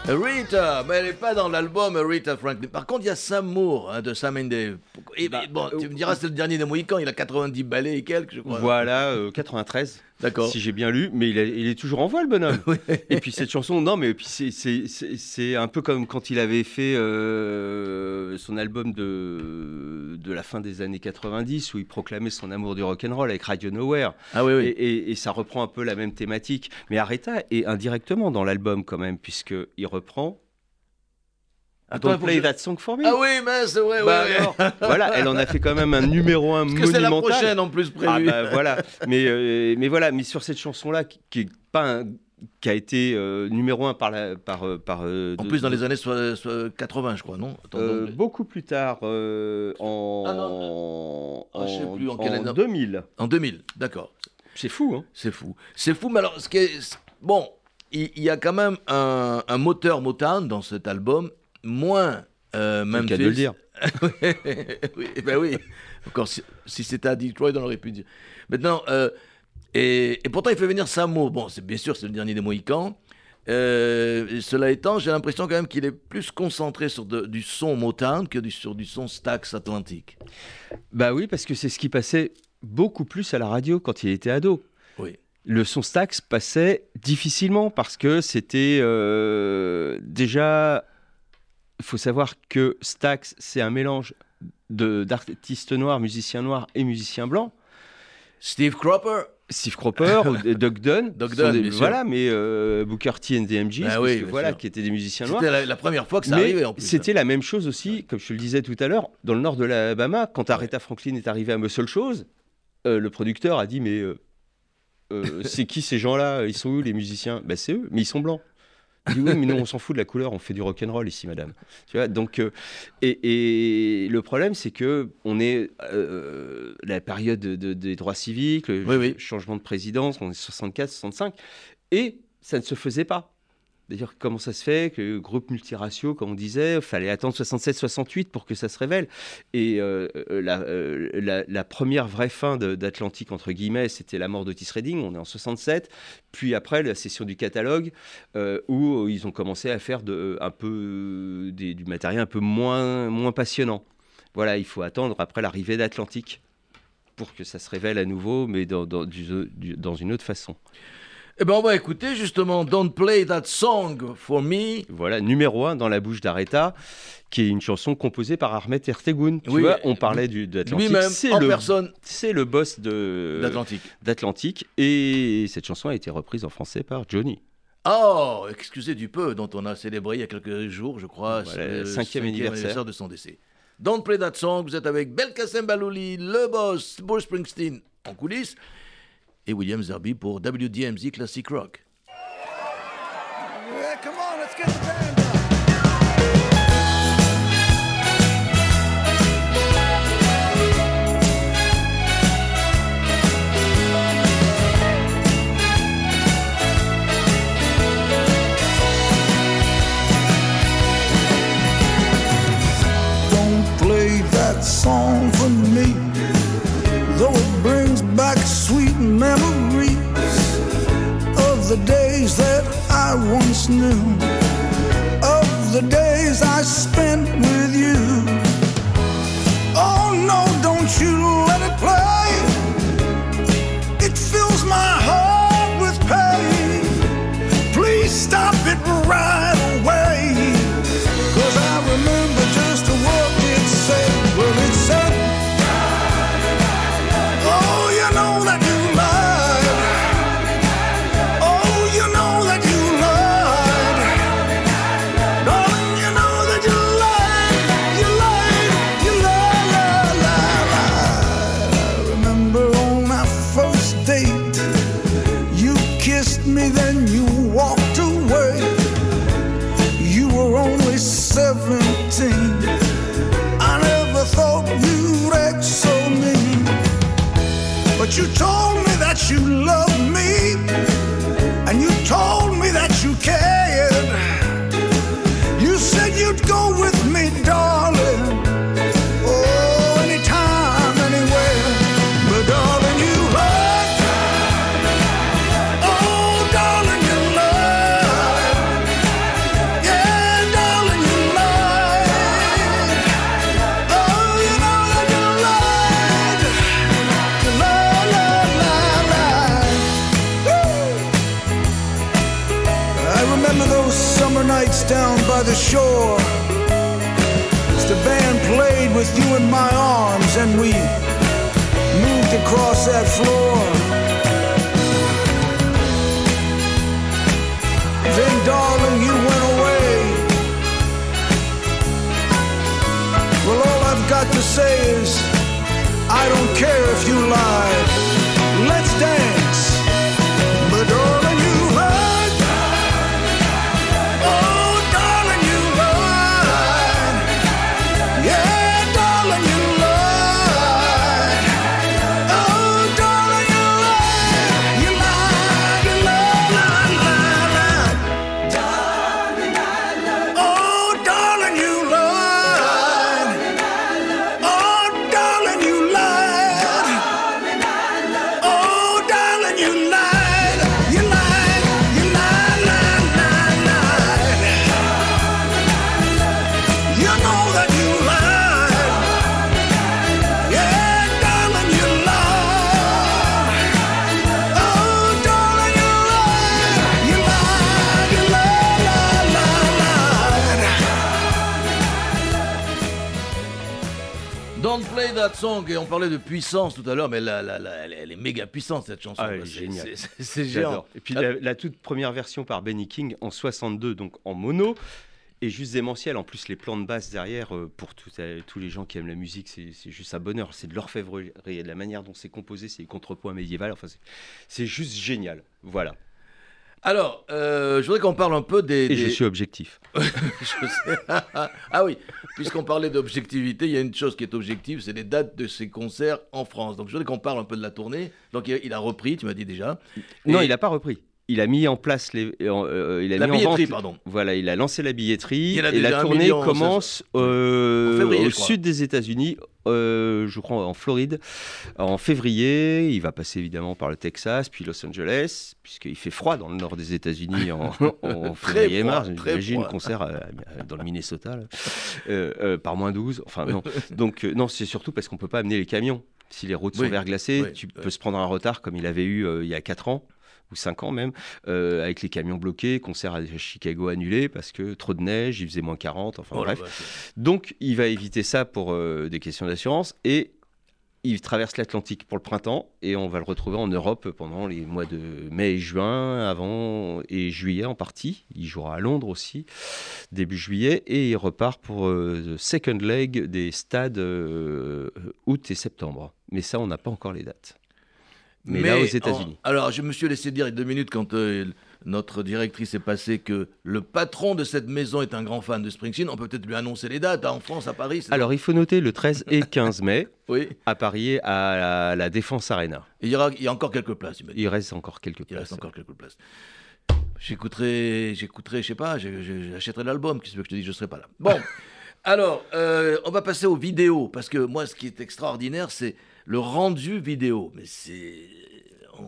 Rita, mais elle n'est pas dans l'album Rita Franklin. Par contre, il y a Sam Moore hein, de Sam and Dave. Et, Bah, et bon, euh, tu me diras, c'est le dernier des Mohicans, il a 90 ballets et quelques, je crois. Voilà, euh, 93. D'accord. Si j'ai bien lu, mais il, est- il est toujours en voie, le bonhomme. *laughs* Et puis cette chanson, non, mais puis c'est- un peu comme quand il avait fait euh, son album de, de la fin des années 90, où il proclamait son amour du rock'n'roll avec Radio Nowhere. Ah oui, oui. Et, et- et ça reprend un peu la même thématique. Mais Aretha est indirectement dans l'album quand même, puisqu'il reprend Attends, Don't Play That Song For Me. Ah oui, mais c'est vrai, Bah ouais, ouais. voilà, elle en a fait quand même un numéro un *laughs* Parce que c'est la monumental. prochaine en plus Ah prévue. bah voilà, mais, euh, mais voilà, mais sur cette chanson-là, qui, qui est pas un- qui a été euh, numéro un par la, par, euh, par euh, en de- plus, dans de- les années soi- soi- 80, je crois, non? Attends, euh, donc, beaucoup plus tard, euh, en, Ah non, ah, je sais en- plus en quelle année. 2000. En 2000, d'accord. C'est fou, hein C'est fou. C'est fou, mais alors, ce qui est... Bon, il y, a quand même un, un moteur Motown dans cet album, moins euh, C'est le Memphis. cas de le dire. *laughs* oui, ben oui. Encore, si, si c'était à Detroit, on aurait pu dire. Maintenant, euh, et, et pourtant, il fait venir Samo. Bon, c'est bien sûr, c'est le dernier des Mohicans. Euh, cela étant, j'ai l'impression quand même qu'il est plus concentré sur de- du son Motown que du- sur du son Stax Atlantique. Bah oui, parce que c'est ce qui passait beaucoup plus à la radio quand il était ado. Oui. Le son Stax passait difficilement parce que c'était euh, déjà. Il faut savoir que Stax, c'est un mélange d'artistes noirs, musiciens noirs et musiciens blancs. Steve Cropper, Steve Cropper, *laughs* ou Doug Dunn, Doug Dunn, des- voilà, mais euh, Booker T and Ah oui, bien voilà, sûr. qui étaient des musiciens noirs. c'était la, la première fois que ça Mais arrivait en plus. c'était la même chose aussi, comme je te le disais tout à l'heure, dans le nord de l'Alabama, quand Aretha Franklin est arrivée à Muscle Shows, euh, le producteur a dit mais euh, euh, c'est qui ces gens-là? Ils sont où les musiciens? Ben c'est eux, mais ils sont blancs. Il dit oui, mais nous on s'en fout de la couleur, on fait du rock and roll ici, madame. Tu vois, donc euh, et, et le problème c'est que on est euh, la période de- de- des droits civiques, le Oui, oui. changement de présidence, on est 64, 65, et ça ne se faisait pas. D'ailleurs, comment ça se fait que groupe multiraciaux, comme on disait, fallait attendre 67-68 pour que ça se révèle. Et euh, euh, la, euh, la- première vraie fin d'Atlantique, entre guillemets, c'était la mort d'Otis Redding, on est en 67. Puis après, la session du catalogue, où ils ont commencé à faire un peu, du matériel un peu moins, moins passionnant. Voilà, il faut attendre après l'arrivée d'Atlantique pour que ça se révèle à nouveau, mais dans une autre façon. Eh ben, on va écouter justement Don't Play That Song for Me. Voilà, numéro un dans la bouche d'Aretha, qui est une chanson composée par Ahmet Ertegun. Tu Oui, vois, on parlait du, d'Atlantique. Lui-même, C'est en le, personne c'est le boss de, d'Atlantique. d'Atlantique. Et cette chanson a été reprise en français par Johnny. Oh, excusez du peu, dont on a célébré il y a quelques jours, je crois, Voilà, le le cinquième anniversaire. de son décès. Don't Play That Song, vous êtes avec Belkacem Balouli, le boss, Bruce Springsteen en coulisses. Et William Zerby pour WDMZ Classic Rock. Come on, let's get the band snow down by the shore. As the band played with you in my arms and we moved across that floor. Then, darling, you went away. Well, all I've got to say is, I don't care if you lied. Et on parlait de puissance tout à l'heure, mais la, la- la- elle, est- méga puissante cette chanson. Ah, C'est-. J'adore. Et puis la, la toute première version par Benny King en 62, donc en mono, est juste démentielle. En plus, les plans de basse derrière, euh, pour tout- euh, tous les gens qui aiment la musique, c'est juste un bonheur. C'est de l'orfèvrerie, et de la manière dont c'est composé, c'est des contrepoints médiéval. Enfin, c'est juste génial. Voilà. Alors, euh, je voudrais qu'on parle un peu des. Et je suis objectif. *laughs* Je sais. ah oui, puisqu'on parlait d'objectivité, il y a une chose qui est objective, c'est les dates de ses concerts en France. Donc je voudrais qu'on parle un peu de la tournée. Donc il a, repris, tu m'as dit déjà. Non, Et- il n'a pas repris. Il a mis en place les. euh, il a La mis en billetterie, vente- pardon. Voilà, il a lancé la billetterie et la tournée million, commence euh, au sud des États-Unis, euh, je crois en Floride, en février. Il va passer évidemment par le Texas, puis Los Angeles, puisqu'il fait froid dans le nord des États-Unis en, *laughs* février froid, mars. J'imagine concert euh, dans le Minnesota. *laughs* Euh, euh, par moins 12. Enfin non. *laughs* Donc non, c'est surtout parce qu'on peut pas amener les camions. Si les routes sont verglacées, oui, tu oui. peux se prendre un retard comme il avait eu il y a 4 ans ou 5 ans même, euh, avec les camions bloqués, concert à Chicago annulé parce que trop de neige, il faisait moins 40, enfin Oh bref. Donc il va éviter ça pour euh, des questions d'assurance et il traverse l'Atlantique pour le printemps et on va le retrouver en Europe pendant les mois de mai et juin, avant et juillet en partie. Il jouera à Londres aussi début juillet et il repart pour euh, the second leg des stades euh, août et septembre. Mais ça, on n'a pas encore les dates. Mais, là aux États-Unis. en- alors, je me suis laissé dire il y a deux minutes quand euh, notre directrice est passée que le patron de cette maison est un grand fan de Springsteen. On peut peut-être lui annoncer les dates hein, en France, à Paris. Alors il faut noter le 13 et 15 mai *laughs* oui. à Paris à la, la Défense Arena. Et il y, aura, il y a encore quelques places. Il. Il reste encore quelques Il places. reste encore quelques places. J'écouterai, j'écouterai, je sais pas, j'achèterai l'album. Qu'est-ce que je te dis, je serai pas là. Bon, *laughs* alors, euh, on va passer aux vidéos parce que moi, ce qui est extraordinaire, c'est le rendu vidéo. Mais c'est,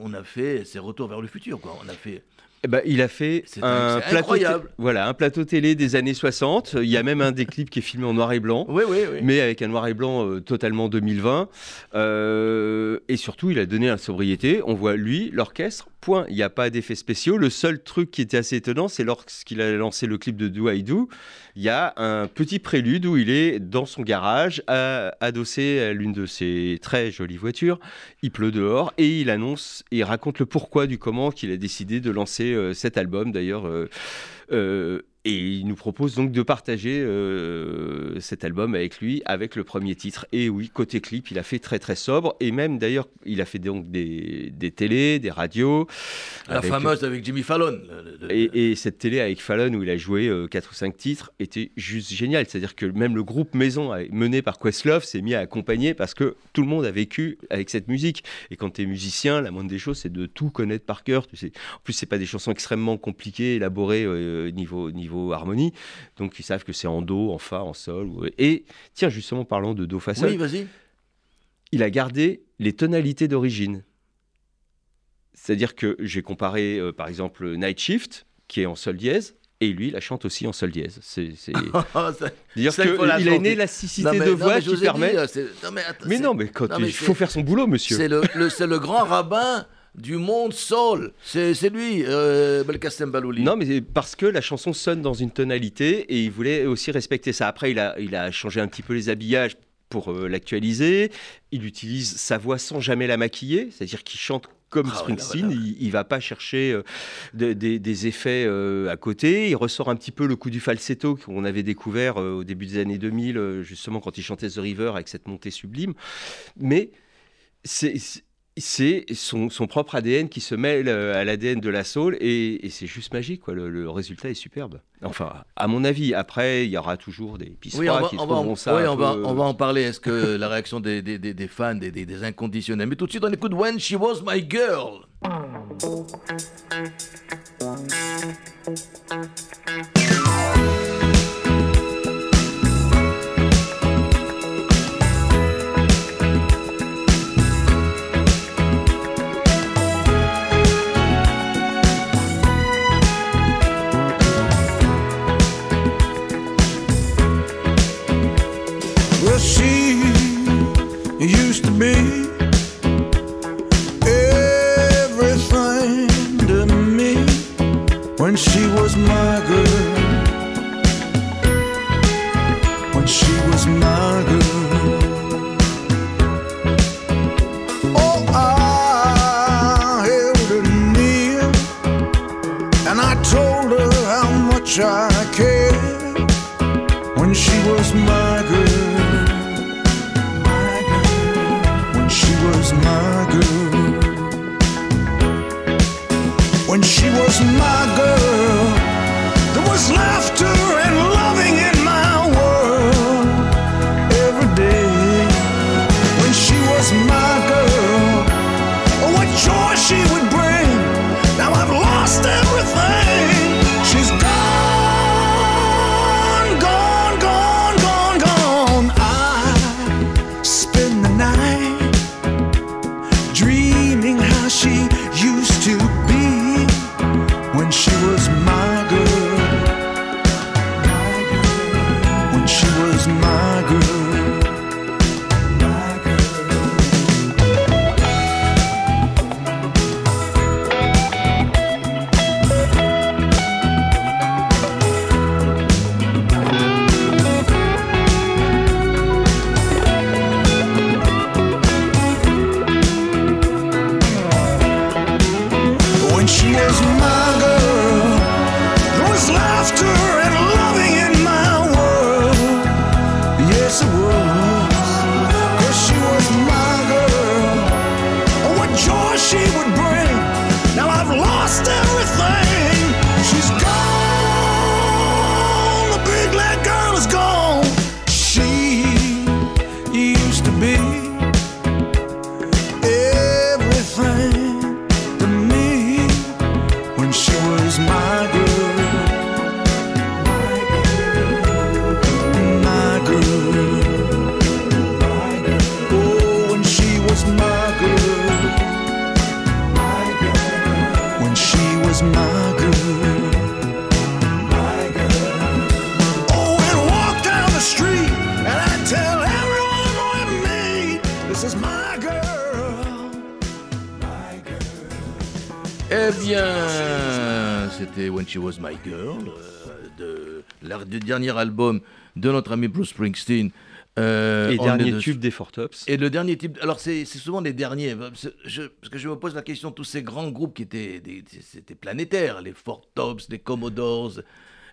on a fait, c'est retour vers le futur, quoi. On a fait. Eh ben, il a fait un plateau, voilà, un plateau télé des années 60. Il y a même un des clips qui est filmé en noir et blanc. Oui, oui, oui. mais avec un noir et blanc euh, totalement 2020. Euh, et surtout, il a donné la sobriété. On voit lui, l'orchestre, point. Il n'y a pas d'effets spéciaux. Le seul truc qui était assez étonnant, c'est lorsqu'il a lancé le clip de Do I Do, il y a un petit prélude où il est dans son garage, à- adossé à l'une de ses très jolies voitures. Il pleut dehors et il annonce et raconte le pourquoi du comment qu'il a décidé de lancer euh, cet album. D'ailleurs, euh, euh, et il nous propose donc de partager euh, cet album avec lui, avec le premier titre. Et oui, côté clip, il a fait très très sobre. Et même d'ailleurs, il a fait donc des, des télés, des radios. La avec- fameuse avec Jimmy Fallon. Et, et cette télé avec Fallon, où il a joué 4 ou 5 titres, était juste génial. C'est-à-dire que même le groupe Maison, mené par Questlove, s'est mis à accompagner parce que tout le monde a vécu avec cette musique. Et quand tu es musicien, la moindre des choses, c'est de tout connaître par cœur. Tu sais. En plus, c'est pas des chansons extrêmement compliquées, élaborées euh, niveau, niveau harmonie. Donc, ils savent que c'est en Do, en Fa, en Sol. ou- Et tiens, justement, parlant de Do, Fa, Sol, Oui, vas-y. il a gardé les tonalités d'origine. C'est-à-dire que j'ai comparé, euh, par exemple, Night Shift, qui est en sol dièse, et lui, il la chante aussi en sol dièse. C'est, *laughs* dire qu'il a une élasticité mais- de voix qui permet. dit, non, mais attends, mais c'est- non, mais quand non, il faut faire son boulot, monsieur. C'est le, le- c'est le grand rabbin du monde soul. C'est lui, euh, Belkacem Balouli. Non, mais parce que la chanson sonne dans une tonalité et il voulait aussi respecter ça. Après, il a, il a changé un petit peu les habillages pour euh, l'actualiser. Il utilise sa voix sans jamais la maquiller, c'est-à-dire qu'il chante comme Ah Springsteen. là, là, là. Il, il va pas chercher euh, de- des- des effets euh, à côté. Il ressort un petit peu le coup du falsetto qu'on avait découvert euh, au début des années 2000, euh, justement quand il chantait The River avec cette montée sublime. Mais c'est c'est son, son propre ADN qui se mêle euh, à l'ADN de la soul et, et c'est juste magique quoi. Le, le résultat est superbe. Enfin, à mon avis, après il y aura toujours des pistes Oui, qui on en, trouveront ça. oui, on va- on va en parler. Est-ce que la réaction des, des- des- des fans, des inconditionnels Mais tout de suite, on écoute When She Was My Girl. try she She Was My Girl, euh, de, du dernier album de notre ami Bruce Springsteen. euh, Et dernier de- tube des Four Tops. Et le dernier type. Alors, c'est souvent les derniers. parce que Je, parce que je me pose la question, tous ces grands groupes qui étaient, des- c'était planétaires, les Four Tops, les Commodores.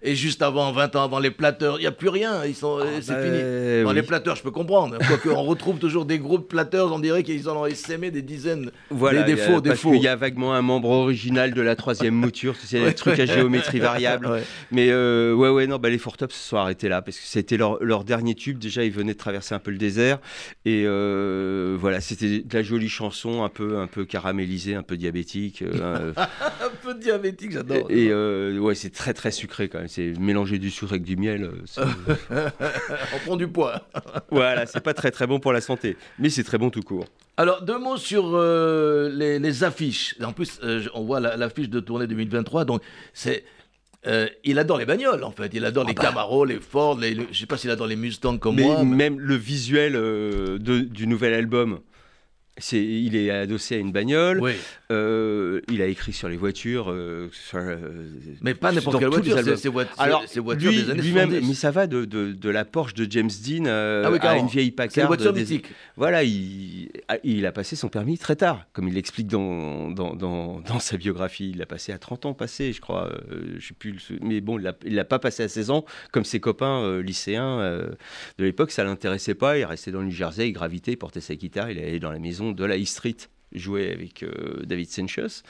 Et juste avant, 20 ans avant les Platters, il n'y a plus rien. Ils sont, c'est bah, fini. Dans oui. les Platters, je peux comprendre. Quoique, on retrouve toujours des groupes Platters, on dirait qu'ils en ont essaimé des dizaines. Voilà, des il y a- défauts, des parce faux. qu'il y a vaguement un membre original de la troisième mouture, tu sais, les trucs à géométrie variable. *laughs* Ouais. Mais euh, ouais, ouais, non, bah, les Four Tops se sont arrêtés là parce que c'était leur, leur dernier tube. Déjà, ils venaient de traverser un peu le désert et euh, voilà, c'était de la jolie chanson, un peu, un peu caramélisée, un peu diabétique. euh, Un *laughs* peu diabétique, j'adore. et euh, ouais, c'est très très sucré quand même. C'est mélanger du sucre avec du miel. euh, *laughs* On prend du poids. *laughs* voilà, c'est pas très très bon pour la santé, mais c'est très bon tout court. Alors, deux mots sur euh, les, les affiches. En plus, euh, on voit la- l'affiche de tournée 2023. Donc, c'est. euh, il adore les bagnoles, en fait. Il adore les Camaro, les Ford. Les, le- je sais pas s'il adore les Mustangs comme Mais moi. mais- même le visuel de- du nouvel album, c'est, il est adossé à une bagnole. Oui, Euh, il a écrit sur les voitures. euh, sur, euh, mais pas n'importe quelle voiture. C'est c'est c'est- Alors, c'est voitures lui, des années lui-même, 70. mais ça va de, de- de la Porsche de James Dean euh, Ah oui, à une vieille C'est une Packard. voiture des- mythique. Voilà, il, a- il a passé son permis très tard, comme il l'explique dans, dans, dans, dans sa biographie. Il l'a passé à 30 ans passé, je crois. euh, je sais plus, mais bon, il l'a- il l'a pas passé à 16 ans, comme ses copains lycéens de l'époque. Ça l'intéressait pas. Il restait dans le New Jersey, il gravitait, il portait sa guitare, il allait dans la maison de la E Street jouer avec euh, David Sanchez.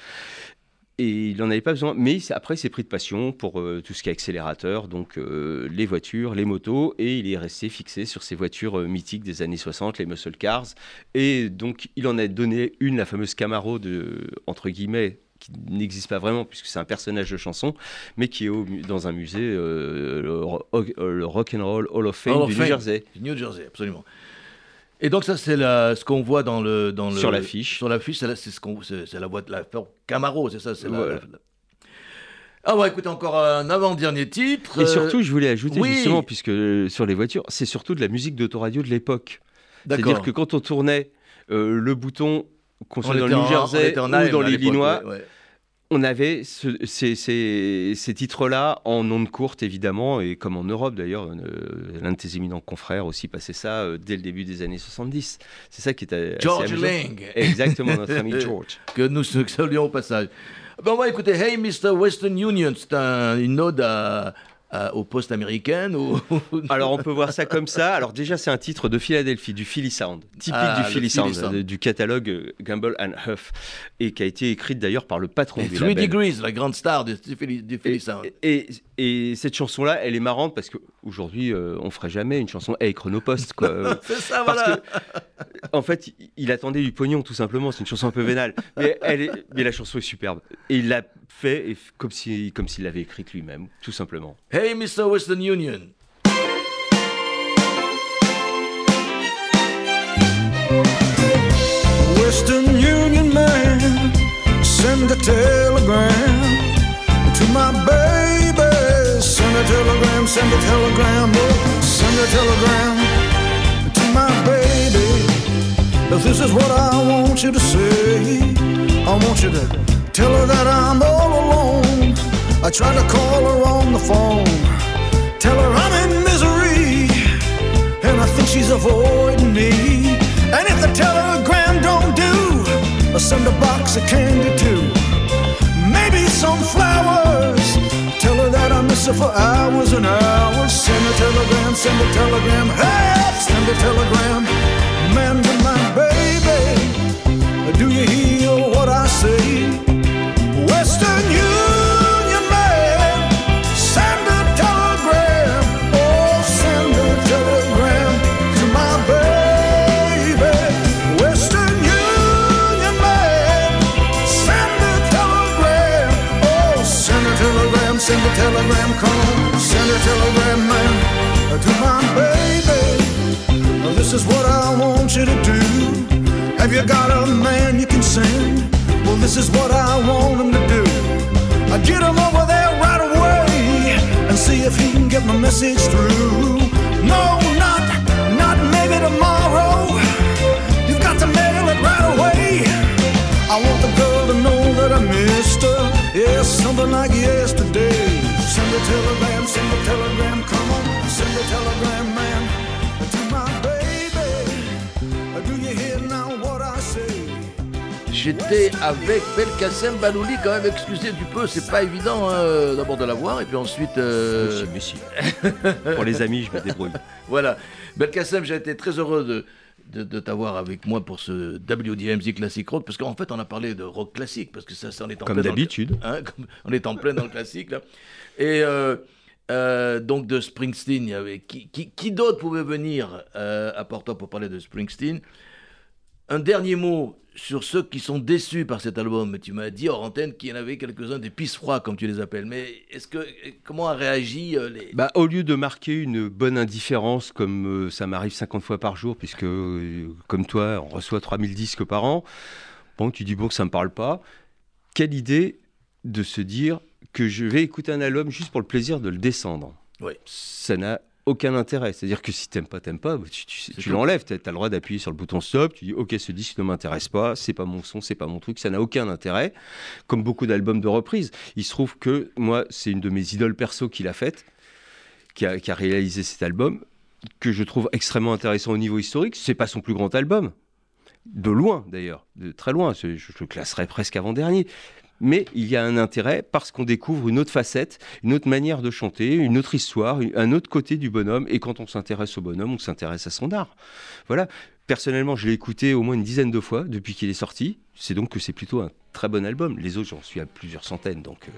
Et il n'en avait pas besoin. Mais c'est- après, il s'est pris de passion pour euh, tout ce qui est accélérateur, donc euh, les voitures, les motos, et il est resté fixé sur ces voitures euh, mythiques des années 60, les muscle cars. Et donc, il en a donné une, la fameuse Camaro, de, entre guillemets, qui n'existe pas vraiment puisque c'est un personnage de chanson, mais qui est au dans un musée, le, ro- le Rock and Roll Hall of Fame Hall of du Fame. New Jersey. New Jersey, absolument. Et donc ça c'est ce qu'on voit dans le dans le Sur l'affiche. Sur l'affiche, c'est ce qu'on c'est la voie de la Ford Camaro, c'est ça, c'est la- Voilà. la- la- Ah bon, écoute encore un avant-dernier titre. Et surtout, je voulais ajouter oui. justement, puisque euh, sur les voitures, c'est surtout de la musique d'autoradio de l'époque. d'accord. C'est-à-dire que quand on tournait euh, le bouton, qu'on On soit dans le New Jersey en ou dans l'Illinois, ouais, ouais. On avait ce- ces, ces- ces titres-là en ondes courtes, évidemment, et comme en Europe d'ailleurs, euh, l'un de tes éminents confrères aussi passait ça euh, dès le début des années 70. C'est ça qui était assez George. Lang. Exactement, notre *laughs* ami George. que nous saluons au passage. Ben, on va écouter Hey Mr. Western Union, c'est un- une ode à, à- aux postes américaines ou... Alors on peut voir ça comme ça. Alors déjà c'est un titre de Philadelphie, du Philly Sound, typique Ah, du Philly Sound, Sound. euh, du catalogue euh, Gamble and Huff, et qui a été écrite d'ailleurs par le patron Et du Three label. Degrees, la grande star du, du Philly, du Philly Et, Sound. et- et cette chanson-là, elle est marrante parce qu'aujourd'hui, euh, on ferait jamais une chanson Hey Chronopost. Quoi. Euh, *laughs* C'est ça, parce voilà. que, en fait, il- attendait du pognon, tout simplement. C'est une chanson un peu vénale. Mais, elle est, mais la chanson est superbe. Et il l'a fait et comme s'il comme l'avait écrite lui-même, tout simplement. Hey Mr. Western Union. Western Union man, send a telegram to my baby. Send a telegram, send a telegram, oh, send a telegram to my baby. This is what I want you to say. I want you to tell her that I'm all alone. I tried to call her on the phone, tell her I'm in misery and I think she's avoiding me. And if the telegram don't do, I'll send a box of candy too. Maybe some flowers. Tell her that I miss her for hours and hours. Send a telegram, send a telegram, hey, send a telegram. Man to my baby, do you hear telegram, on, send a telegram, man, uh, to my baby. Uh, this is what I want you to do. Have you got a man you can send? Well, this is what I want him to do. I get him over there right away and see if he can get my message through. No, not, not maybe tomorrow. You've got to mail it right away. I want the girl to know that I missed her. Yeah, something like yesterday. Send a telegram, send a telegram, come on, send a telegram, man, to my baby. Do you hear now what I say? J'étais avec Belkacem Balouli, quand même, excusez du peu, c'est pas évident hein, d'abord de la voir, et puis ensuite. euh, Si, mais si. Pour les amis, je me débrouille. *laughs* Voilà. Belkacem, j'ai été très heureux de, de, de t'avoir avec moi pour ce WDMZ Classic Rock, parce qu'en fait, on a parlé de rock classique, parce que ça, ça on est en Comme plein dans le- d'habitude. hein, comme- on est en plein dans le classique, là. Et euh, euh, donc, de Springsteen. Qui, qui, qui d'autre pouvait venir euh, à Porto pour parler de Springsteen? Un dernier mot sur ceux qui sont déçus par cet album. Tu m'as dit hors antenne qu'il y en avait quelques-uns des pisse froids, comme tu les appelles. Mais est-ce que. Comment a réagi les. Bah, au lieu de marquer une bonne indifférence, comme ça m'arrive 50 fois par jour, puisque comme toi, on reçoit 3000 disques par an, bon, tu dis bon ça me parle pas. Quelle idée de se dire que je vais écouter un album juste pour le plaisir de le descendre. Oui. Ça n'a aucun intérêt. C'est-à-dire que si t'aimes pas, t'aimes pas, bah, tu, l'enlèves. Tu as le droit d'appuyer sur le bouton stop. Tu dis ok, ce disque ne m'intéresse pas, c'est pas mon son, c'est pas mon truc, ça n'a aucun intérêt. Comme beaucoup d'albums de reprise. Il se trouve que moi, c'est une de mes idoles perso qui l'a faite, qui a, qui a réalisé cet album, que je trouve extrêmement intéressant au niveau historique. C'est pas son plus grand album. De loin, d'ailleurs, de très loin. Je le classerais presque avant-dernier. Mais il y a un intérêt parce qu'on découvre une autre facette, une autre manière de chanter, une autre histoire, un autre côté du bonhomme. Et quand on s'intéresse au bonhomme, on s'intéresse à son art. Voilà. Personnellement, je l'ai écouté au moins une dizaine de fois depuis qu'il est sorti. C'est donc que c'est plutôt un très bon album. Les autres, j'en suis à plusieurs centaines. Donc, euh,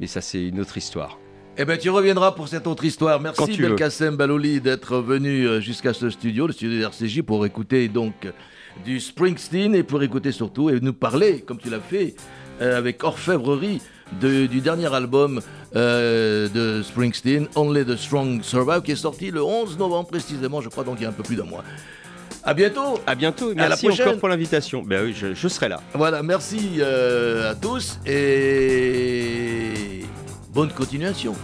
mais ça, c'est une autre histoire. Eh bien, tu reviendras pour cette autre histoire. Merci. Belkacem Balouli d'être venu euh, jusqu'à ce studio, le studio d'RCJ, pour écouter donc du Springsteen et pour écouter surtout et nous parler, comme tu l'as fait, avec orfèvrerie, de- du dernier album euh, de Springsteen, Only the Strong Survive, qui est sorti le 11 novembre précisément, je crois, donc il y a un peu plus d'un mois. À bientôt À bientôt. À la Merci prochaine. encore pour l'invitation. Ben oui, je, je serai là. Voilà, merci euh, à tous et bonne continuation.